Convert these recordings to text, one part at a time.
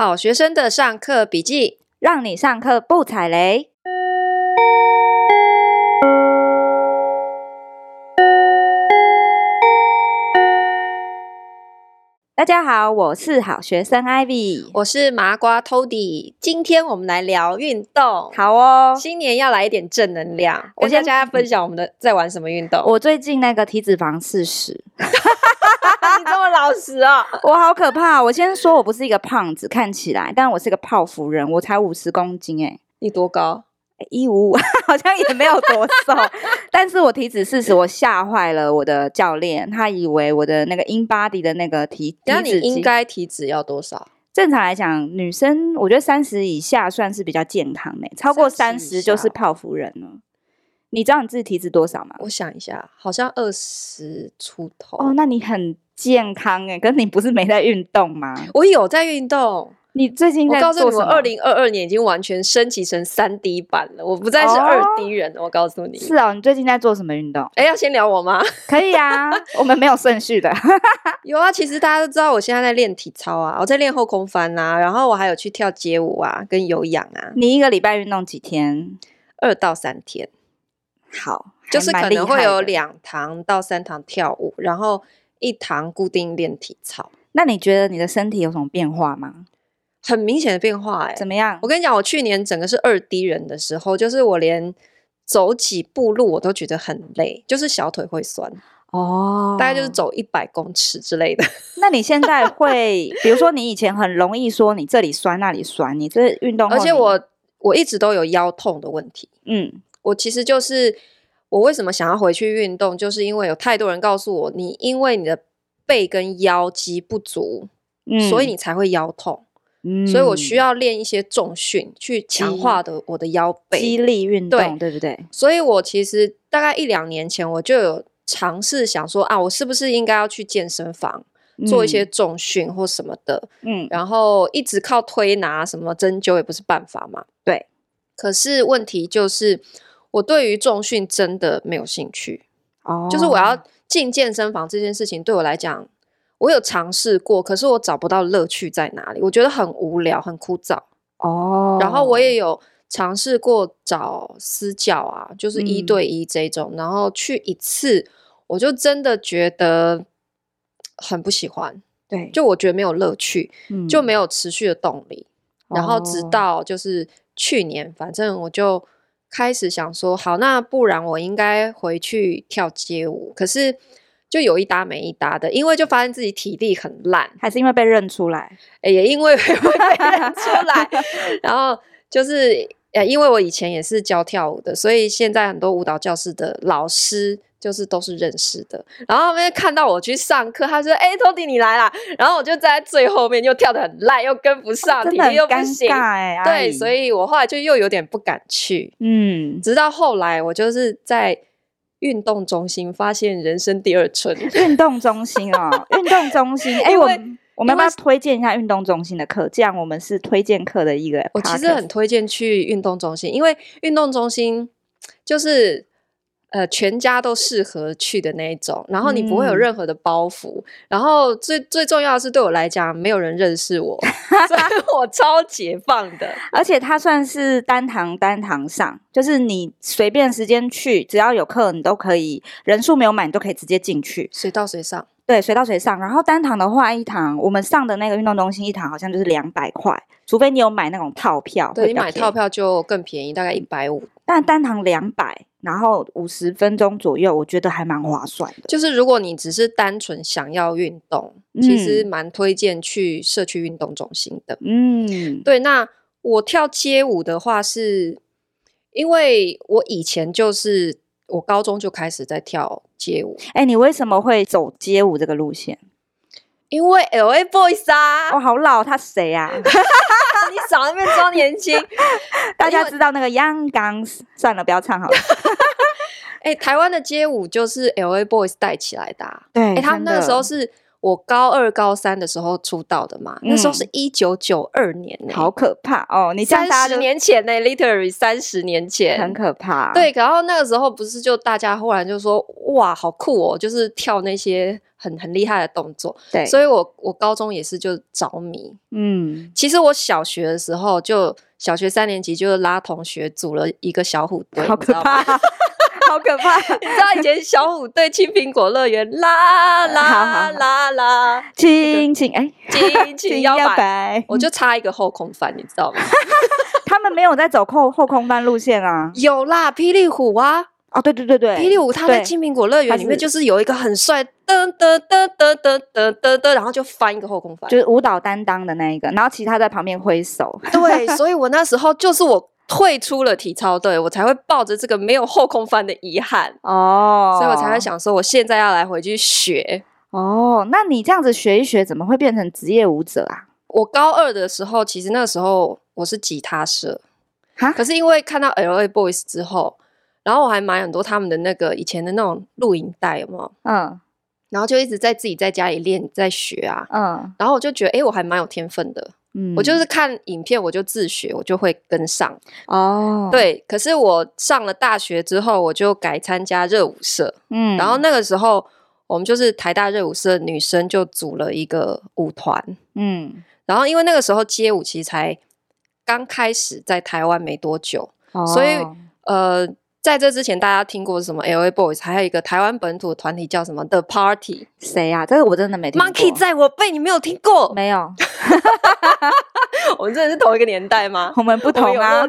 好学生的上课笔记，让你上课不踩雷。大家好，我是好学生 Ivy，我是麻瓜 Tody。今天我们来聊运动，好哦。新年要来一点正能量，我先跟大家分享我们的在玩什么运动。我最近那个体脂肪四十，你这么老实哦？我好可怕。我先说我不是一个胖子，看起来，但我是一个泡芙人，我才五十公斤诶。你多高？一五五，好像也没有多瘦，但是我体脂四十，我吓坏了我的教练，他以为我的那个 InBody 的那个体，那你应该体脂要多少？正常来讲，女生我觉得三十以下算是比较健康的，超过三十就是泡芙人了。你知道你自己体脂多少吗？我想一下，好像二十出头。哦，那你很健康诶，可是你不是没在运动吗？我有在运动。你最近在做什么？我告诉你，我二零二二年已经完全升级成三 D 版了，我不再是二 D 人了。哦、我告诉你，是哦。你最近在做什么运动？哎，要先聊我吗？可以啊，我们没有顺序的。有啊，其实大家都知道，我现在在练体操啊，我在练后空翻啊，然后我还有去跳街舞啊，跟有氧啊。你一个礼拜运动几天？二到三天。好，就是可能会有两堂到三堂跳舞，然后一堂固定练体操。那你觉得你的身体有什么变化吗？很明显的变化哎、欸，怎么样？我跟你讲，我去年整个是二 D 人的时候，就是我连走几步路我都觉得很累，就是小腿会酸哦，大概就是走一百公尺之类的。那你现在会，比如说你以前很容易说你这里酸那里酸，你这运动，而且我我一直都有腰痛的问题。嗯，我其实就是我为什么想要回去运动，就是因为有太多人告诉我，你因为你的背跟腰肌不足，嗯，所以你才会腰痛。嗯，所以我需要练一些重训，去强化的我的腰背，肌力运动，对，对不对？所以我其实大概一两年前，我就有尝试想说啊，我是不是应该要去健身房做一些重训或什么的？嗯，然后一直靠推拿什么针灸也不是办法嘛。对，可是问题就是我对于重训真的没有兴趣。哦，就是我要进健身房这件事情对我来讲。我有尝试过，可是我找不到乐趣在哪里，我觉得很无聊、很枯燥哦。然后我也有尝试过找私教啊，就是一对一这种，嗯、然后去一次，我就真的觉得很不喜欢。对，就我觉得没有乐趣，嗯、就没有持续的动力。然后直到就是去年，反正我就开始想说，好，那不然我应该回去跳街舞。可是。就有一搭没一搭的，因为就发现自己体力很烂，还是因为被认出来？欸、也因为会 被认出来，然后就是呃，因为我以前也是教跳舞的，所以现在很多舞蹈教室的老师就是都是认识的。然后他们看到我去上课，他说：“哎、欸，Tody 你来啦。”然后我就在最后面，又跳得很烂，又跟不上，哦、体力又不行。欸、对，所以我后来就又有点不敢去。嗯，直到后来我就是在。运动中心发现人生第二春。运动中心哦，运动中心。哎、欸，我我们要不要推荐一下运动中心的课？这样我们是推荐课的一个。我其实很推荐去运动中心，因为运动中心 就是。呃，全家都适合去的那一种，然后你不会有任何的包袱，嗯、然后最最重要的是对我来讲，没有人认识我，所以我超解放的。而且它算是单堂单堂上，就是你随便时间去，只要有课，你都可以，人数没有满，你都可以直接进去，随到随上。对，随到随上。然后单堂的话，一堂我们上的那个运动中心一堂好像就是两百块，除非你有买那种套票。对，你买套票就更便宜，大概一百五。但单堂两百。然后五十分钟左右，我觉得还蛮划算的。就是如果你只是单纯想要运动，嗯、其实蛮推荐去社区运动中心的。嗯，对。那我跳街舞的话是，是因为我以前就是我高中就开始在跳街舞。哎，你为什么会走街舞这个路线？因为 LA Boys 啊，哦，好老，他谁呀、啊？你少那边装年轻，大家知道那个 Young Guns，算了，不要唱好了。哎、欸，台湾的街舞就是 LA Boys 带起来的、啊，对，哎、欸，他们那个时候是我高二、高三的时候出道的嘛，嗯、那时候是一九九二年、欸，好可怕哦！你三十年前呢、欸、，literally 三十年前，很可怕。对，然后那个时候不是就大家忽然就说哇，好酷哦，就是跳那些。很很厉害的动作。对，所以我我高中也是就着迷。嗯，其实我小学的时候就小学三年级就拉同学组了一个小虎队，好可怕，好可怕！你知道以前小虎队青苹果乐园啦啦啦啦，轻轻哎，轻轻摇摆，我就差一个后空翻，你知道吗？他们没有在走后后空翻路线啊，有啦，霹雳虎啊。哦，对对对对，霹雳舞他在青苹果乐园里面就是有一个很帅，噔噔噔噔噔噔噔噔，然后就翻一个后空翻，就是舞蹈担当的那一个，然后其他在旁边挥手。对，所以我那时候就是我退出了体操队，我才会抱着这个没有后空翻的遗憾哦，所以我才会想说，我现在要来回去学。哦，那你这样子学一学，怎么会变成职业舞者啊？我高二的时候，其实那时候我是吉他社，哈，可是因为看到 LA Boys 之后。然后我还买很多他们的那个以前的那种录影带，有没有？嗯，然后就一直在自己在家里练，在学啊。嗯，然后我就觉得，哎，我还蛮有天分的。嗯，我就是看影片，我就自学，我就会跟上。哦，对。可是我上了大学之后，我就改参加热舞社。嗯，然后那个时候，我们就是台大热舞社女生就组了一个舞团。嗯，然后因为那个时候街舞其实才刚开始在台湾没多久，哦，所以呃。在这之前，大家听过什么 LA Boys？还有一个台湾本土的团体叫什么 The Party？谁呀、啊？这个我真的没听过。Monkey 在我辈，你没有听过？没有。我们真的是同一个年代吗？我们不同啊。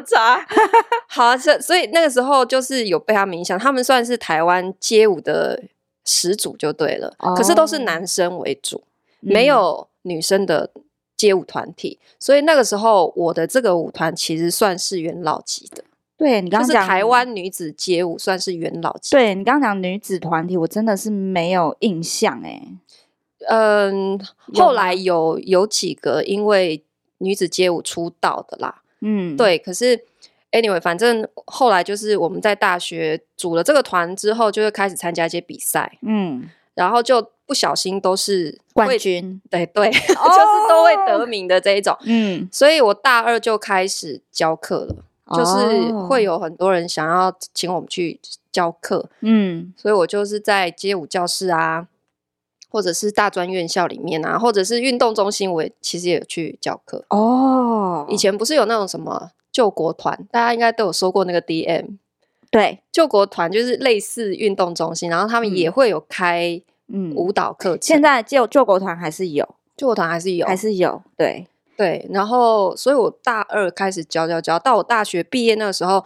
好啊，所所以那个时候就是有被他们影响，他们算是台湾街舞的始祖就对了。Oh. 可是都是男生为主，没有女生的街舞团体。嗯、所以那个时候我的这个舞团其实算是元老级的。对，你刚刚讲台湾女子街舞算是元老级。对，你刚刚讲女子团体，我真的是没有印象哎。嗯，后来有有几个因为女子街舞出道的啦。嗯，对。可是 anyway，反正后来就是我们在大学组了这个团之后，就会开始参加一些比赛。嗯，然后就不小心都是冠军。对对，哦、就是都会得名的这一种。嗯，所以我大二就开始教课了。就是会有很多人想要请我们去教课，嗯，所以我就是在街舞教室啊，或者是大专院校里面啊，或者是运动中心，我也其实也有去教课。哦，以前不是有那种什么救国团，大家应该都有收过那个 DM，对，救国团就是类似运动中心，然后他们也会有开嗯。舞蹈课程。现在救救国团还是有，救国团还是有，还是有，对。对，然后，所以我大二开始教教教，到我大学毕业那个时候，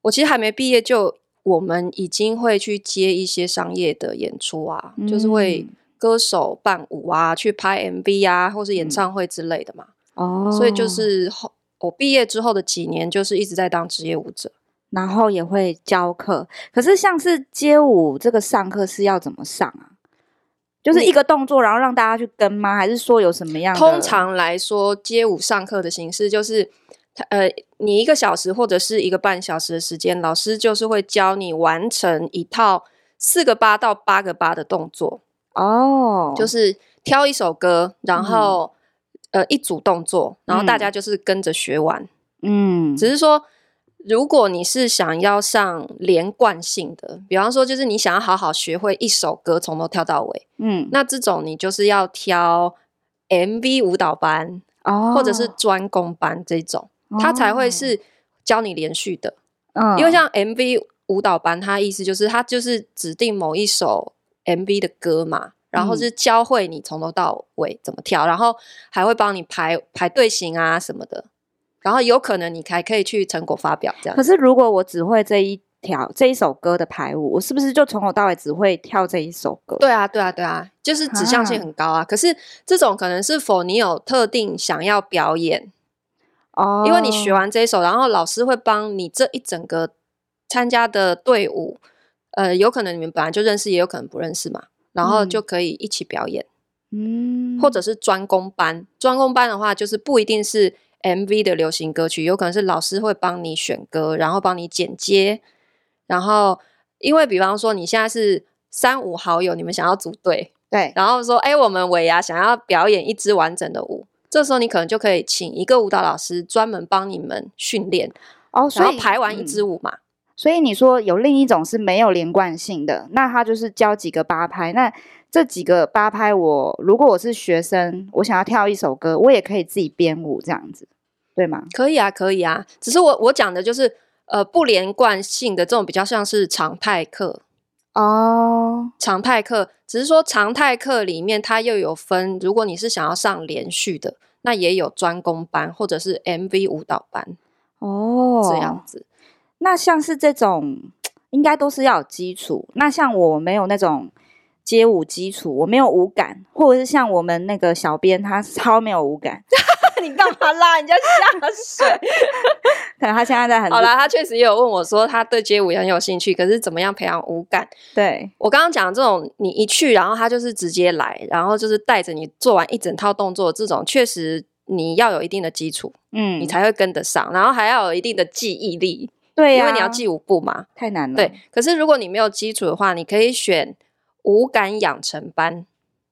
我其实还没毕业，就我们已经会去接一些商业的演出啊，嗯、就是会歌手伴舞啊，去拍 MV 啊，或是演唱会之类的嘛。哦、嗯，所以就是后我毕业之后的几年，就是一直在当职业舞者，然后也会教课。可是像是街舞这个上课是要怎么上啊？就是一个动作，然后让大家去跟吗？还是说有什么样的？通常来说，街舞上课的形式就是，呃，你一个小时或者是一个半小时的时间，老师就是会教你完成一套四个八到八个八的动作。哦，就是挑一首歌，然后、嗯、呃一组动作，然后大家就是跟着学完。嗯，只是说。如果你是想要上连贯性的，比方说，就是你想要好好学会一首歌从头跳到尾，嗯，那这种你就是要挑 MV 舞蹈班哦，或者是专攻班这种，哦，它才会是教你连续的。嗯，因为像 MV 舞蹈班，它意思就是它就是指定某一首 MV 的歌嘛，然后是教会你从头到尾怎么跳，然后还会帮你排排队形啊什么的。然后有可能你还可以去成果发表这样。可是如果我只会这一条这一首歌的排舞，我是不是就从头到尾只会跳这一首歌？对啊，对啊，对啊，就是指向性很高啊。啊可是这种可能是否你有特定想要表演哦？因为你学完这一首，然后老师会帮你这一整个参加的队伍，呃，有可能你们本来就认识，也有可能不认识嘛，然后就可以一起表演。嗯，或者是专攻班，专攻班的话就是不一定是。MV 的流行歌曲，有可能是老师会帮你选歌，然后帮你剪接，然后因为比方说你现在是三五好友，你们想要组队，对，然后说，哎，我们尾牙想要表演一支完整的舞，这时候你可能就可以请一个舞蹈老师专门帮你们训练，哦，所以排完一支舞嘛。嗯，所以你说有另一种是没有连贯性的，那他就是教几个八拍，那这几个八拍我，我如果我是学生，我想要跳一首歌，我也可以自己编舞这样子，对吗？可以啊，可以啊。只是我我讲的就是呃不连贯性的这种比较像是常态课哦，常态课。只是说常态课里面它又有分，如果你是想要上连续的，那也有专攻班或者是 MV 舞蹈班哦，这样子。那像是这种应该都是要有基础。那像我没有那种。街舞基础，我没有舞感，或者是像我们那个小编，他超没有舞感。你干嘛拉人家下水？可能他现在在很好啦，他确实也有问我说，他对街舞也很有兴趣，可是怎么样培养舞感？对，我刚刚讲这种，你一去，然后他就是直接来，然后就是带着你做完一整套动作，这种确实你要有一定的基础，嗯，你才会跟得上，然后还要有一定的记忆力，对呀、啊，因为你要记舞步嘛，太难了。对，可是如果你没有基础的话，你可以选。舞感养成班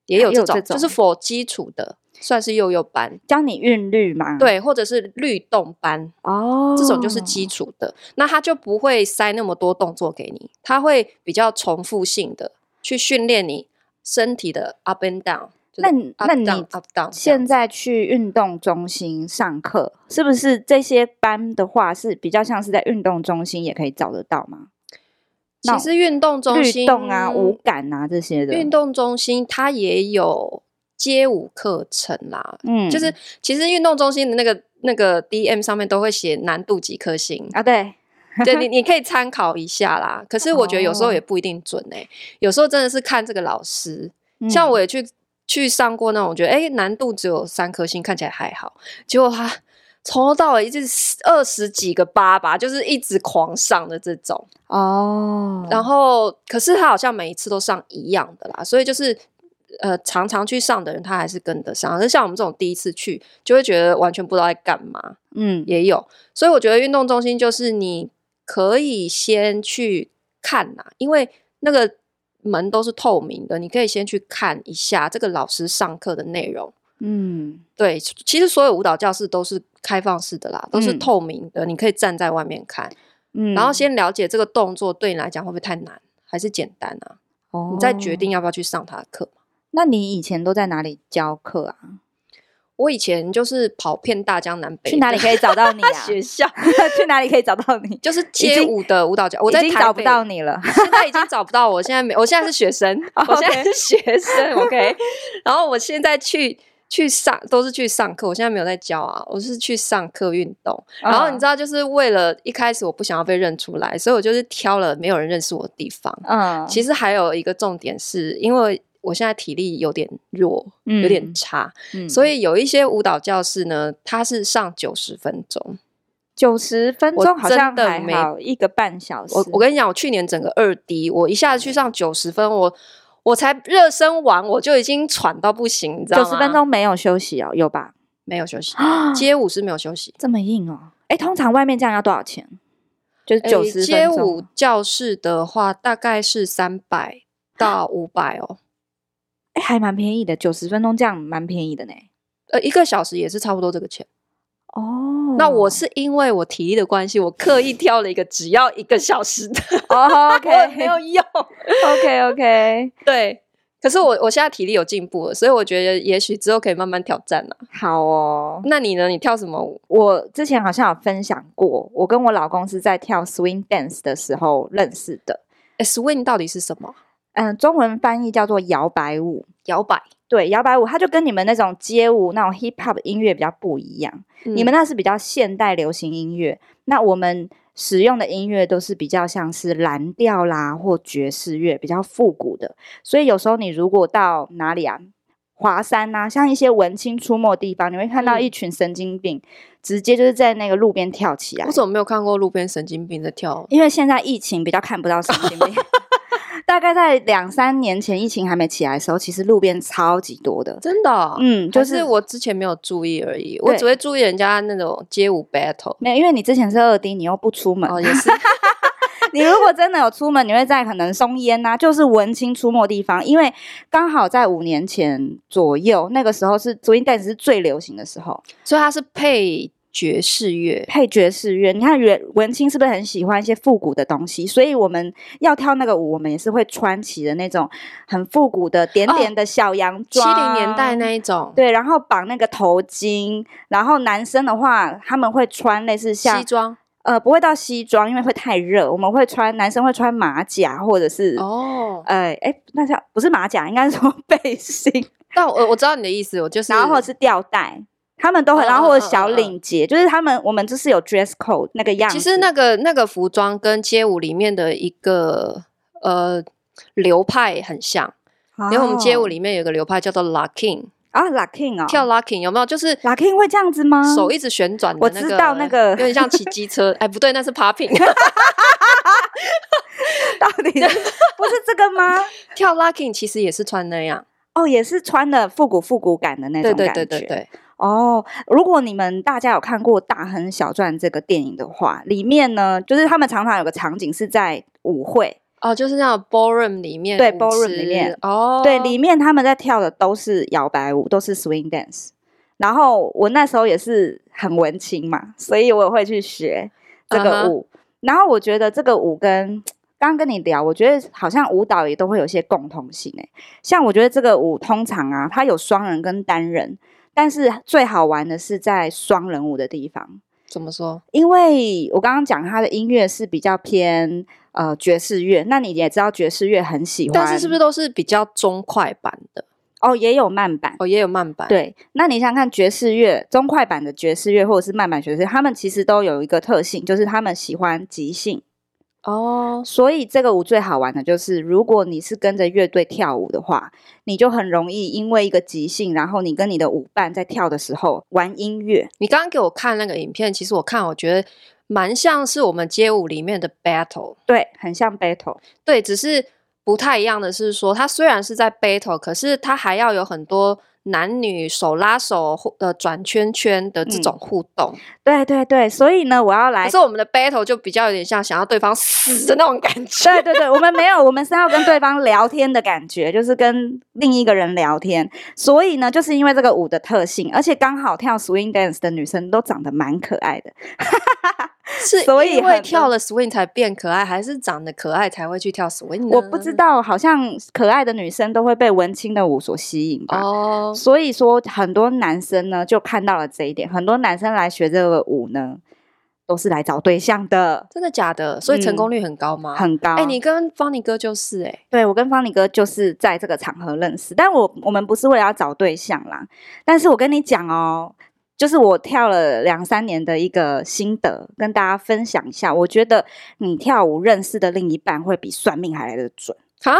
也有这种，就是 for 基础的，算是幼幼班，教你韵律嘛？对，或者是律动班哦，这种就是基础的。那他就不会塞那么多动作给你，他会比较重复性的去训练你身体的 up and down。那那你 up down 现在去运动中心上课，是不是这些班的话是比较像是在运动中心也可以找得到吗？其实运动中心、律动啊、舞感啊这些的，运动中心它也有街舞课程啦。嗯，就是其实运动中心的那个那个 DM 上面都会写难度几颗星啊。对，对你 你可以参考一下啦。可是我觉得有时候也不一定准哎、欸，哦、有时候真的是看这个老师。嗯、像我也去去上过那种，我觉得哎难度只有三颗星，看起来还好，结果他。从头到尾一直二十几个八吧，就是一直狂上的这种哦。然后，可是他好像每一次都上一样的啦，所以就是呃，常常去上的人他还是跟得上。而像我们这种第一次去，就会觉得完全不知道在干嘛。嗯，也有。所以我觉得运动中心就是你可以先去看呐，因为那个门都是透明的，你可以先去看一下这个老师上课的内容。嗯，对，其实所有舞蹈教室都是开放式的啦，都是透明的，嗯、你可以站在外面看，嗯，然后先了解这个动作对你来讲会不会太难，还是简单啊？哦，你再决定要不要去上他的课。那你以前都在哪里教课啊？我以前就是跑遍大江南北，去哪里可以找到你啊？学校去哪里可以找到你？就是街舞的舞蹈教，我在台北找不到你了，现在已经找不到我，现在没，我现在是学生，我现在是学生，OK，然后我现在去。去上都是去上课，我现在没有在教啊，我是去上课运动。然后你知道，就是为了一开始我不想要被认出来，所以我就是挑了没有人认识我的地方。嗯，其实还有一个重点是，因为我现在体力有点弱，有点差，嗯，所以有一些舞蹈教室呢，它是上九十分钟，九十分钟好像还好，一个半小时。我我跟你讲，我去年整个二 D，我一下子去上九十分，我。我才热身完，我就已经喘到不行，你知道吗？九十分钟没有休息哦，有吧？没有休息，街舞是没有休息，这么硬哦。哎，通常外面这样要多少钱？就是九十分钟。街舞教室的话，大概是三百到五百哦。哎，还蛮便宜的，九十分钟这样蛮便宜的呢。呃，一个小时也是差不多这个钱。哦，那我是因为我体力的关系，我刻意挑了一个只要一个小时的。哦，OK，没有用。OK，OK，对。可是我我现在体力有进步了，所以我觉得也许之后可以慢慢挑战了。好哦，那你呢？你跳什么舞？我之前好像有分享过，我跟我老公是在跳 swing dance 的时候认识的。诶，swing 到底是什么？嗯，中文翻译叫做摇摆舞，摇摆。对，摇摆舞它就跟你们那种街舞那种 hip hop 音乐比较不一样，嗯、你们那是比较现代流行音乐，那我们使用的音乐都是比较像是蓝调啦或爵士乐，比较复古的。所以有时候你如果到哪里啊，华山啊，像一些文青出没的地方，你会看到一群神经病，嗯、直接就是在那个路边跳起来。我怎么没有看过路边神经病在跳？因为现在疫情比较看不到神经病。大概在两三年前疫情还没起来的时候，其实路边超级多的，真的、哦。嗯，就是，是我之前没有注意而已，我只会注意人家那种街舞 battle。没有，因为你之前是二 D，你又不出门。哦，也是。你如果真的有出门，你会在可能松烟呐、啊，就是文青出没地方，因为刚好在五年前左右，那个时候是 swing dance 是最流行的时候，所以它是配爵士乐，配爵士乐。你看，文文青是不是很喜欢一些复古的东西？所以我们要跳那个舞，我们也是会穿起的那种很复古的点点的小洋装，七零年代那一种。对，然后绑那个头巾，然后男生的话，他们会穿类似像西装，呃，不会到西装，因为会太热。我们会穿，男生会穿马甲，或者是哦，哎，哎，那叫不是马甲，应该是说背心。但我我知道你的意思，我就是，然后或者是吊带。他们都很，然后或者小领结，就是他们我们就是有 dress code 那个样子。其实那个那个服装跟街舞里面的一个呃流派很像，因为我们街舞里面有个流派叫做 locking 啊，locking 哦，跳 locking 有没有？就是 locking 会这样子吗？手一直旋转，我知道那个有点像骑机车，哎，不对，那是 popping。到底是不是这个吗？跳 locking 其实也是穿那样哦，也是穿的复古复古感的那种感觉。对对对对对。哦，如果你们大家有看过《大亨小传》这个电影的话，里面呢，就是他们常常有个场景是在舞会哦，就是那种 ballroom 里面，对 ballroom 里面哦，对，里面他们在跳的都是摇摆舞，都是 swing dance。然后我那时候也是很文青嘛，所以我也会去学这个舞。Uh huh. 然后我觉得这个舞跟刚刚跟你聊，我觉得好像舞蹈也都会有些共同性诶，像我觉得这个舞通常啊，它有双人跟单人。但是最好玩的是在双人舞的地方。怎么说？因为我刚刚讲他的音乐是比较偏呃爵士乐，那你也知道爵士乐很喜欢，但是是不是都是比较中快版的？哦，也有慢版，哦，也有慢版。对，那你想想看爵士乐中快版的爵士乐，或者是慢版爵士，他们其实都有一个特性，就是他们喜欢即兴。哦，oh, 所以这个舞最好玩的就是，如果你是跟着乐队跳舞的话，你就很容易因为一个即兴，然后你跟你的舞伴在跳的时候玩音乐。你刚刚给我看那个影片，其实我看我觉得蛮像是我们街舞里面的 battle，对，很像 battle，对，只是不太一样的是说，它虽然是在 battle，可是它还要有很多。男女手拉手呃转圈圈的这种互动，嗯，对对对，所以呢，我要来。可是我们的 battle 就比较有点像想要对方死的那种感觉。对对对，我们没有，我们是要跟对方聊天的感觉，就是跟另一个人聊天。所以呢，就是因为这个舞的特性，而且刚好跳 swing dance 的女生都长得蛮可爱的。是因为跳了 swing 才变可爱，还是长得可爱才会去跳 swing 呢？我不知道，好像可爱的女生都会被文青的舞所吸引吧。哦，所以说很多男生呢就看到了这一点，很多男生来学这个舞呢，都是来找对象的。真的假的？所以成功率很高吗？嗯、很高。哎、欸，你跟方尼哥就是哎、欸，对，我跟方尼哥就是在这个场合认识，但我我们不是为了要找对象啦。但是我跟你讲哦。就是我跳了两三年的一个心得，跟大家分享一下。我觉得你跳舞认识的另一半会比算命还来的准啊？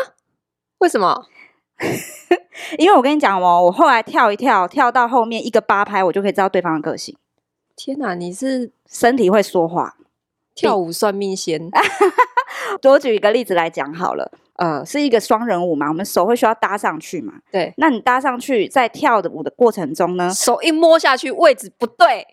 为什么？因为我跟你讲哦，我后来跳一跳，跳到后面一个八拍，我就可以知道对方的个性。天哪，你是身体会说话，跳舞算命仙。多举一个例子来讲好了。呃，是一个双人舞嘛，我们手会需要搭上去嘛？对，那你搭上去，在跳的舞的过程中呢，手一摸下去，位置不对，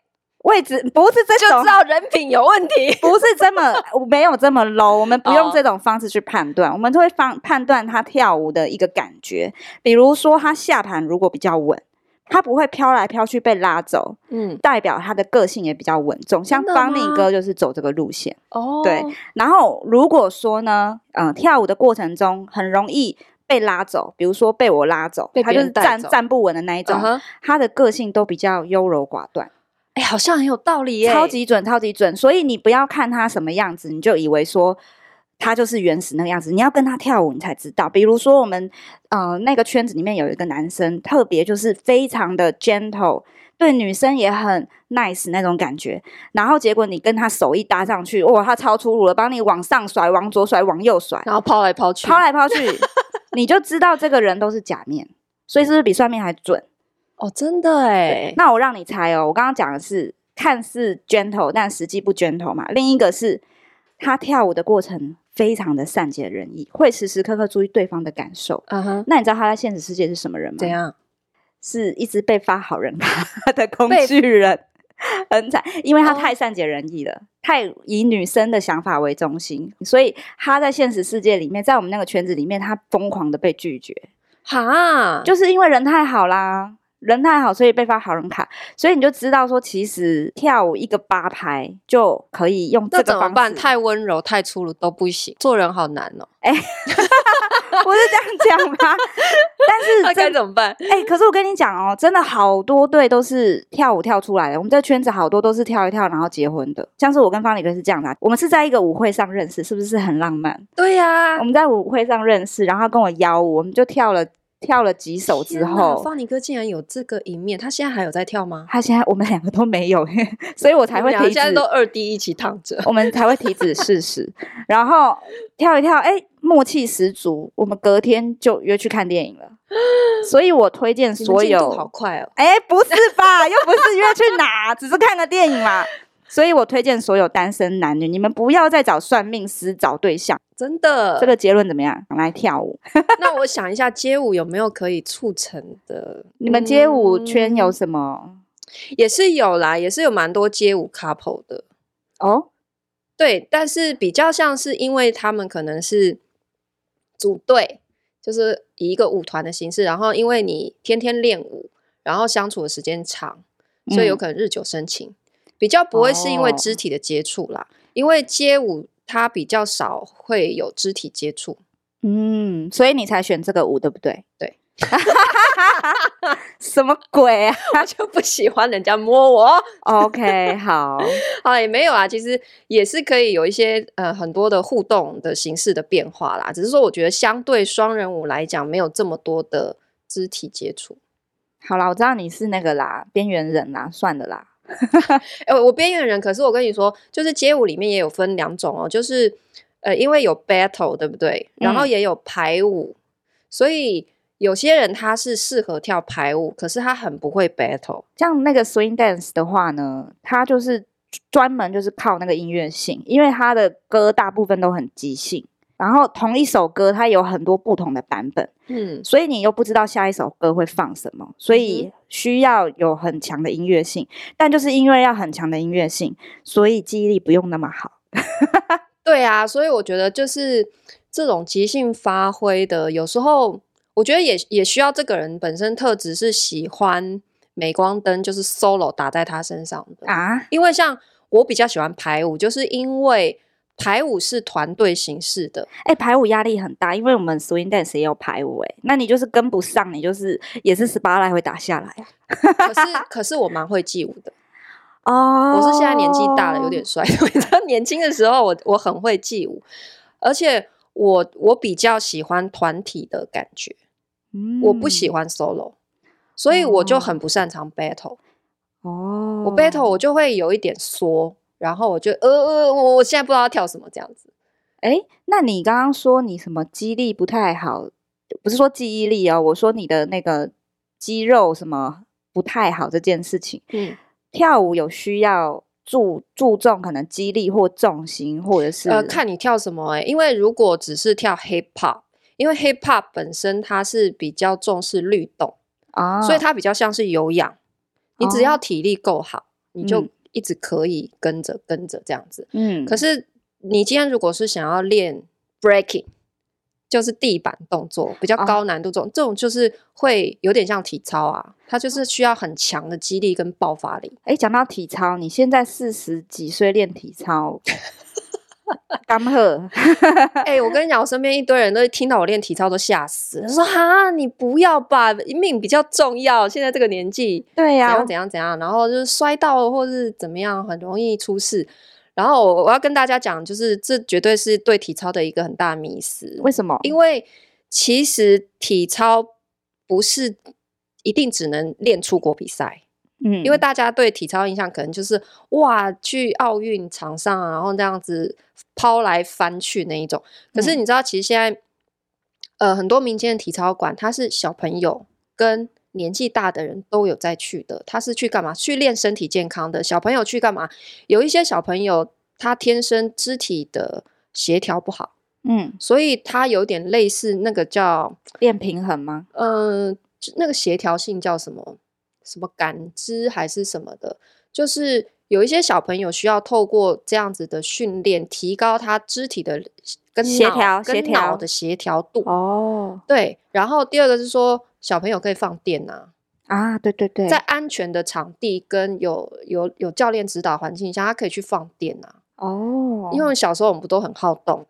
位置不是这种，就知道人品有问题，不是这么 没有这么 low，我们不用这种方式去判断，哦、我们就会方判断他跳舞的一个感觉，比如说他下盘如果比较稳。他不会飘来飘去被拉走，嗯，代表他的个性也比较稳重。像邦尼哥就是走这个路线，哦，对。然后如果说呢，嗯、呃，跳舞的过程中很容易被拉走，比如说被我拉走，他就是站站不稳的那一种，他的个性都比较优柔寡断。哎，好像很有道理耶，超级准，超级准。所以你不要看他什么样子，你就以为说。他就是原始那个样子，你要跟他跳舞，你才知道。比如说，我们呃那个圈子里面有一个男生，特别就是非常的 gentle，对女生也很 nice 那种感觉。然后结果你跟他手一搭上去，哇，他超粗鲁了，帮你往上甩，往左甩，往右甩，然后抛来抛去，抛来抛去，你就知道这个人都是假面，所以是不是比算命还准？哦，真的哎。那我让你猜哦，我刚刚讲的是看似 gentle，但实际不 gentle 嘛。另一个是他跳舞的过程。非常的善解人意，会时时刻刻注意对方的感受。嗯哼、uh，huh. 那你知道他在现实世界是什么人吗？怎样？是一直被发好人卡的工具人，很惨，因为他太善解人意了，oh. 太以女生的想法为中心，所以他在现实世界里面，在我们那个圈子里面，他疯狂的被拒绝。哈，就是因为人太好啦。人太好，所以被发好人卡，所以你就知道说，其实跳舞一个八拍就可以用这个方式。怎么办？太温柔、太粗鲁都不行，做人好难哦。哎、欸，不是这样讲吗？但是那该怎么办？哎、欸，可是我跟你讲哦，真的好多对都是跳舞跳出来的。我们这圈子好多都是跳一跳然后结婚的，像是我跟方礼哥是这样的。我们是在一个舞会上认识，是不是很浪漫？对呀、啊，我们在舞会上认识，然后他跟我邀舞，我们就跳了。跳了几首之后，方尼哥竟然有这个一面，他现在还有在跳吗？他现在我们两个都没有，所以我才会体脂。现在都二 D 一起躺着，我们才会提子试试。然后跳一跳，哎、欸，默契十足。我们隔天就约去看电影了。所以我推荐所有，好快哦！哎、欸，不是吧？又不是约去哪，只是看个电影嘛。所以我推荐所有单身男女，你们不要再找算命师找对象，真的。这个结论怎么样？来跳舞。那我想一下，街舞有没有可以促成的？你们街舞圈有什么？嗯、也是有啦，也是有蛮多街舞 couple 的哦。对，但是比较像是因为他们可能是组队，就是以一个舞团的形式，然后因为你天天练舞，然后相处的时间长，所以有可能日久生情。嗯比较不会是因为肢体的接触啦，哦，因为街舞它比较少会有肢体接触，嗯，所以你才选这个舞对不对？对，什么鬼啊？他就不喜欢人家摸我。OK，好，好也没有啊，其实也是可以有一些呃很多的互动的形式的变化啦，只是说我觉得相对双人舞来讲，没有这么多的肢体接触。好啦，我知道你是那个啦，边缘人啦，算的啦。哎，我边缘人，可是我跟你说，就是街舞里面也有分两种哦，就是呃，因为有 battle，对不对？然后也有排舞，嗯、所以有些人他是适合跳排舞，可是他很不会 battle。像那个 swing dance 的话呢，他就是专门就是靠那个音乐性，因为他的歌大部分都很即兴。然后同一首歌，它有很多不同的版本，嗯，所以你又不知道下一首歌会放什么，所以需要有很强的音乐性。但就是因为要很强的音乐性，所以记忆力不用那么好。对啊，所以我觉得就是这种即兴发挥的，有时候我觉得也也需要这个人本身特质是喜欢镁光灯，就是 solo 打在他身上的啊。因为像我比较喜欢排舞，就是因为。排舞是团队形式的，哎、欸，排舞压力很大，因为我们 swing dance 也有排舞，哎，那你就是跟不上，你就是也是十八来回打下来。可是，可是我蛮会记舞的哦。我是现在年纪大了，有点衰。你知道，年轻的时候我我很会记舞，而且我我比较喜欢团体的感觉，嗯，我不喜欢 solo，所以我就很不擅长 battle。哦，我 battle 我就会有一点缩。然后我就呃呃，我我现在不知道要跳什么这样子。哎，那你刚刚说你什么肌力不太好，不是说记忆力哦，我说你的那个肌肉什么不太好这件事情。嗯，跳舞有需要注注重可能肌力或重心，或者是呃看你跳什么哎，因为如果只是跳 hip hop，因为 hip hop 本身它是比较重视律动啊，所以它比较像是有氧，你只要体力够好，你就。一直可以跟着跟着这样子，嗯，可是你今天如果是想要练 breaking，就是地板动作比较高难度这种，哦、这种就是会有点像体操啊，它就是需要很强的肌力跟爆发力。哎，讲到体操，你现在四十几岁练体操？干么？哎、欸，我跟你讲，我身边一堆人都听到我练体操都吓死，说哈，你不要吧，命比较重要。现在这个年纪，对呀、啊，怎样怎样怎样，然后就是摔到或是怎么样，很容易出事。然后我我要跟大家讲，就是这绝对是对体操的一个很大迷思。为什么？因为其实体操不是一定只能练出国比赛。嗯，因为大家对体操印象可能就是哇，去奥运场上啊，然后这样子抛来翻去那一种。可是你知道，其实现在呃很多民间的体操馆，它是小朋友跟年纪大的人都有在去的。他是去干嘛？去练身体健康的。小朋友去干嘛？有一些小朋友他天生肢体的协调不好，嗯，所以他有点类似那个叫练平衡吗？嗯、呃，那个协调性叫什么？什么感知还是什么的，就是有一些小朋友需要透过这样子的训练，提高他肢体的跟协调、跟脑的协调度。哦，对。然后第二个是说，小朋友可以放电呐、啊。啊，对对对，在安全的场地跟有有有教练指导环境下，他可以去放电啊。哦，因为小时候我们不都很好动，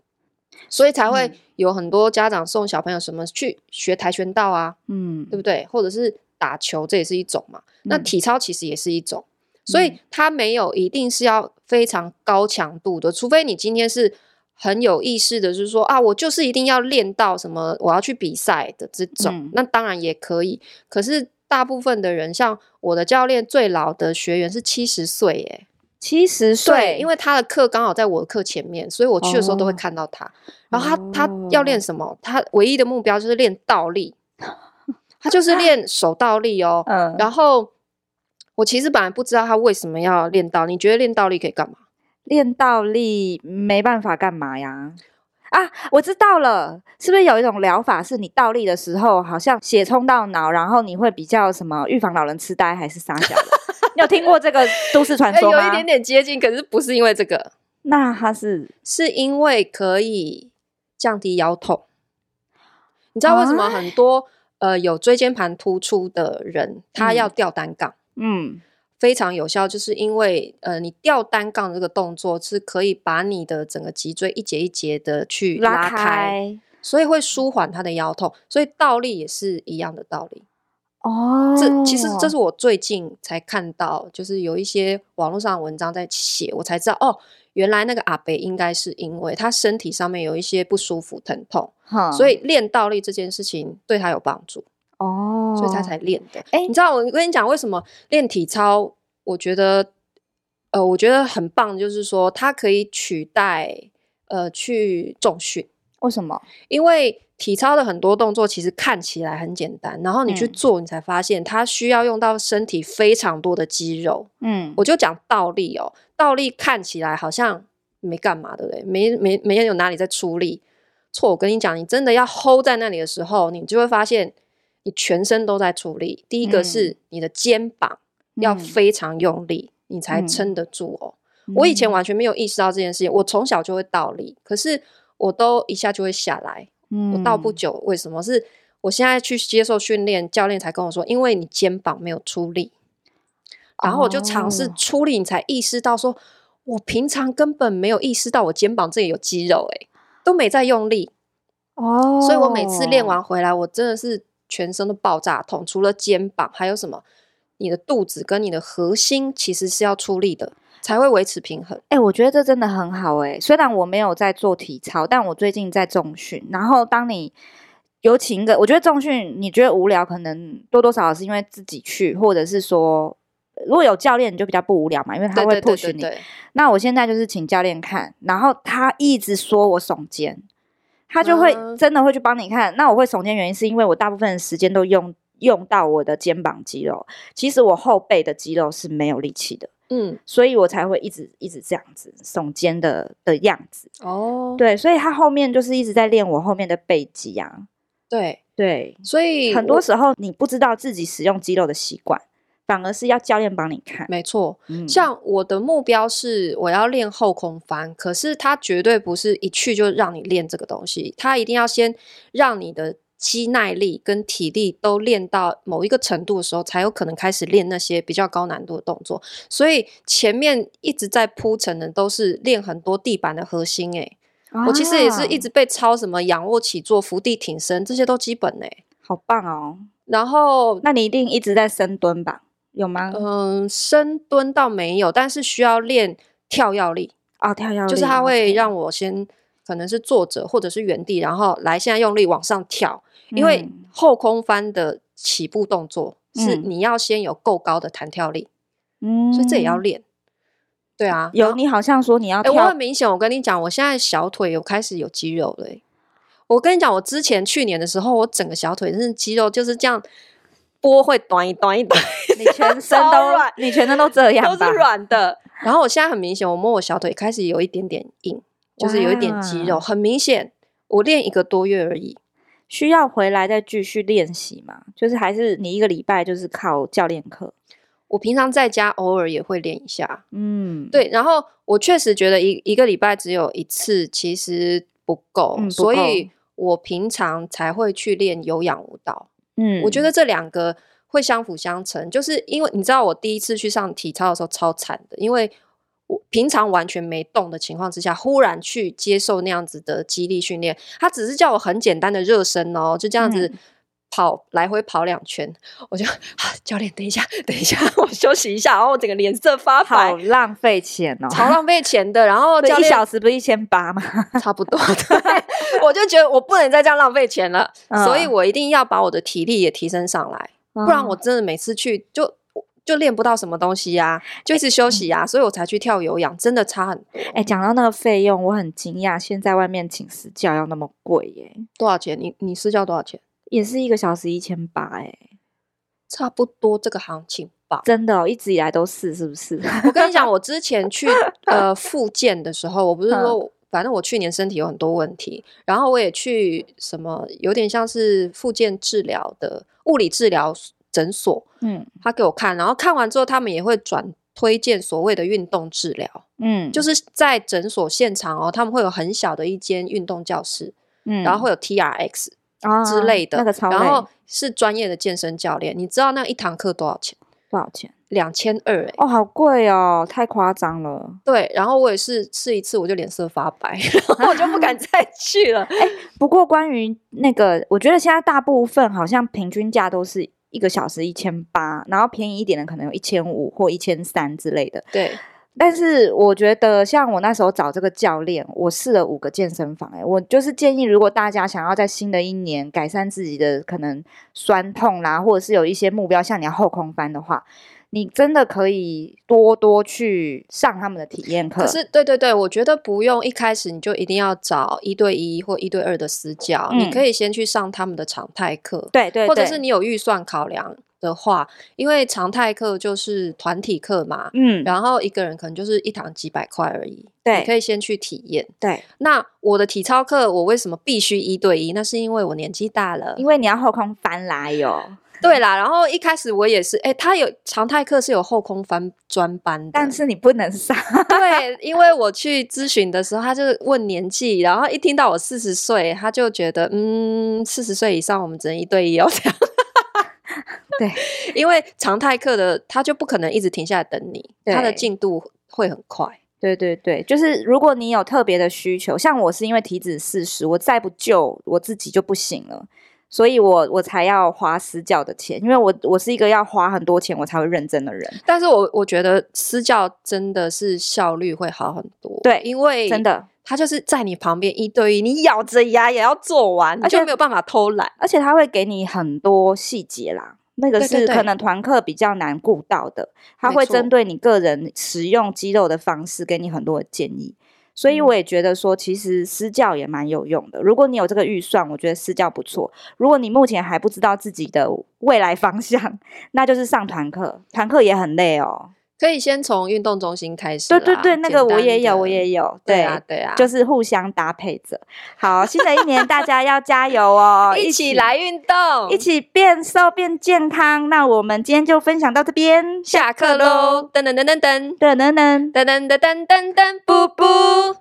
所以才会有很多家长送小朋友什么去学跆拳道啊，嗯，对不对？或者是打球，这也是一种嘛。嗯、那体操其实也是一种，所以它没有一定是要非常高强度的，除非你今天是很有意识的，就是说啊，我就是一定要练到什么，我要去比赛的这种，嗯、那当然也可以。可是大部分的人，像我的教练最老的学员是七十岁，耶。七十岁，因为他的课刚好在我的课前面，所以我去的时候都会看到他。哦、然后他他要练什么？他唯一的目标就是练倒立，他就是 练手倒立哦。嗯，然后我其实本来不知道他为什么要练倒立。你觉得练倒立可以干嘛？练倒立没办法干嘛呀？啊，我知道了，是不是有一种疗法，是你倒立的时候，好像血冲到脑，然后你会比较什么预防老人痴呆，还是啥小的？你有听过这个都市传说吗？有一点点接近，可是不是因为这个。那它是是因为可以降低腰痛。你知道为什么很多、啊、呃有椎间盘突出的人，他要吊单杠？嗯。非常有效，就是因为呃，你吊单杠这个动作是可以把你的整个脊椎一节一节的去拉开，所以会舒缓他的腰痛。所以倒立也是一样的道理。哦，这其实这是我最近才看到，就是有一些网络上的文章在写，我才知道哦，原来那个阿北应该是因为他身体上面有一些不舒服、疼痛，嗯、所以练倒立这件事情对他有帮助。哦，所以他才练的。哎、欸，你知道我跟你讲为什么练体操？我觉得，呃，我觉得很棒，就是说它可以取代呃去重训。为什么？因为体操的很多动作其实看起来很简单，然后你去做，你才发现它需要用到身体非常多的肌肉。嗯，我就讲倒立哦，倒立看起来好像没干嘛，对不对？没没没有哪里在出力。错，我跟你讲，你真的要 hold 在那里的时候，你就会发现。你全身都在出力，第一个是你的肩膀要非常用力，嗯、你才撑得住哦。嗯、我以前完全没有意识到这件事情，我从小就会倒立，可是我都一下就会下来。嗯、我到不久，为什么？是我现在去接受训练，教练才跟我说，因为你肩膀没有出力，然后我就尝试出力，你才意识到说，我平常根本没有意识到我肩膀这里有肌肉，诶，都没在用力哦。所以我每次练完回来，我真的是。全身都爆炸痛，除了肩膀，还有什么？你的肚子跟你的核心其实是要出力的，才会维持平衡。哎、欸，我觉得这真的很好哎、欸。虽然我没有在做体操，但我最近在重训。然后当你有请一个，我觉得重训你觉得无聊，可能多多少少是因为自己去，或者是说如果有教练，你就比较不无聊嘛，因为他会 push 你。那我现在就是请教练看，然后他一直说我耸肩。他就会真的会去帮你看，嗯、那我会耸肩原因是因为我大部分的时间都用用到我的肩膀肌肉，其实我后背的肌肉是没有力气的，嗯，所以我才会一直一直这样子耸肩的的样子。哦，对，所以他后面就是一直在练我后面的背肌啊。对对，所以很多时候你不知道自己使用肌肉的习惯。反而是要教练帮你看，没错。嗯、像我的目标是我要练后空翻，可是他绝对不是一去就让你练这个东西，他一定要先让你的肌耐力跟体力都练到某一个程度的时候，才有可能开始练那些比较高难度的动作。所以前面一直在铺陈的都是练很多地板的核心、欸。诶、啊，我其实也是一直被抄什么仰卧起坐、伏地挺身，这些都基本诶、欸，好棒哦。然后，那你一定一直在深蹲吧？有吗？嗯，深蹲倒没有，但是需要练跳跃力啊，跳跃力就是它会让我先可能是坐着或者是原地，然后来现在用力往上跳，因为后空翻的起步动作是你要先有够高的弹跳力，嗯，所以这也要练。对啊，有你好像说你要跳，欸，我很明显，我跟你讲，我现在小腿有开始有肌肉了。我跟你讲，我之前去年的时候，我整个小腿真的肌肉就是这样。波会短一短一短，你全 身都软，你全身都这样，都是软的。然后我现在很明显，我摸我小腿开始有一点点硬，就是有一点肌肉，很明显。我练一个多月而已，需要回来再继续练习嘛？就是还是你一个礼拜就是靠教练课？我平常在家偶尔也会练一下，嗯，对。然后我确实觉得一一个礼拜只有一次其实不够，嗯，不够，所以我平常才会去练有氧舞蹈。嗯，我觉得这两个会相辅相成。就是因为你知道，我第一次去上体操的时候超惨的，因为我平常完全没动的情况之下，忽然去接受那样子的激励训练，他只是叫我很简单的热身哦，就这样子。嗯跑来回跑两圈，我就教练等一下，等一下，我休息一下，然后我整个脸色发白，好浪费钱哦，超浪费钱的。然后 一小时不是一千八吗？差不多，对，我就觉得我不能再这样浪费钱了，嗯，所以我一定要把我的体力也提升上来，嗯，不然我真的每次去就就练不到什么东西呀，啊，就一直休息呀，啊，所以我才去跳有氧，真的差很多。哎，讲到那个费用，我很惊讶，现在外面请私教要那么贵耶？多少钱？你你私教多少钱？也是一个小时一千八，哎，差不多这个行情吧。真的哦，一直以来都是，是不是？我跟你讲，我之前去呃复健的时候，我不是说，反正我去年身体有很多问题，然后我也去什么有点像是复健治疗的物理治疗诊所，嗯，他给我看，然后看完之后，他们也会转推荐所谓的运动治疗，嗯，就是在诊所现场哦，他们会有很小的一间运动教室，嗯，然后会有 TRX。啊之类的，然后是专业的健身教练，你知道那一堂课多少钱？多少钱？两千二哎！哦，好贵哦，太夸张了。对，然后我也是试一次，我就脸色发白，然后我就不敢再去了。哎，不过关于那个，我觉得现在大部分好像平均价都是一个小时一千八，然后便宜一点的可能有一千五或一千三之类的。对。但是我觉得，像我那时候找这个教练，我试了五个健身房，欸，我就是建议，如果大家想要在新的一年改善自己的可能酸痛啦，或者是有一些目标，像你要后空翻的话，你真的可以多多去上他们的体验课。可是，对对对，我觉得不用一开始你就一定要找一对一或一对二的私教，嗯，你可以先去上他们的常态课，对，对对，或者是你有预算考量。的话，因为常态课就是团体课嘛，嗯，然后一个人可能就是一堂几百块而已，对，你可以先去体验。对，那我的体操课，我为什么必须一对一？那是因为我年纪大了，因为你要后空翻来哟。对啦，然后一开始我也是，哎，他有常态课是有后空翻专班的，但是你不能上。对，因为我去咨询的时候，他就问年纪，然后一听到我四十岁，他就觉得，嗯，四十岁以上我们只能一对一哦，这样。对，因为常态课的他就不可能一直停下来等你，他的进度会很快。对对对，就是如果你有特别的需求，像我是因为体脂四十，我再不救我自己就不行了，所以我我才要花私教的钱，因为我我是一个要花很多钱我才会认真的人。但是我我觉得私教真的是效率会好很多，对，因为真的他就是在你旁边一对一，你咬着牙也要做完，而且没有办法偷懒，而且他会给你很多细节啦。那个是可能团课比较难顾到的，他会针对你个人使用肌肉的方式给你很多的建议，所以我也觉得说，其实私教也蛮有用的。如果你有这个预算，我觉得私教不错。如果你目前还不知道自己的未来方向，那就是上团课，团课也很累哦。可以先从运动中心开始。对对对，那个我也有，我也有。对，对啊，对啊，就是互相搭配着。好，新的一年大家要加油哦，一起来运动，一起变瘦变健康。那我们今天就分享到这边，下课喽！噔噔噔噔噔噔噔噔噔噔噔噔噔噔，布布。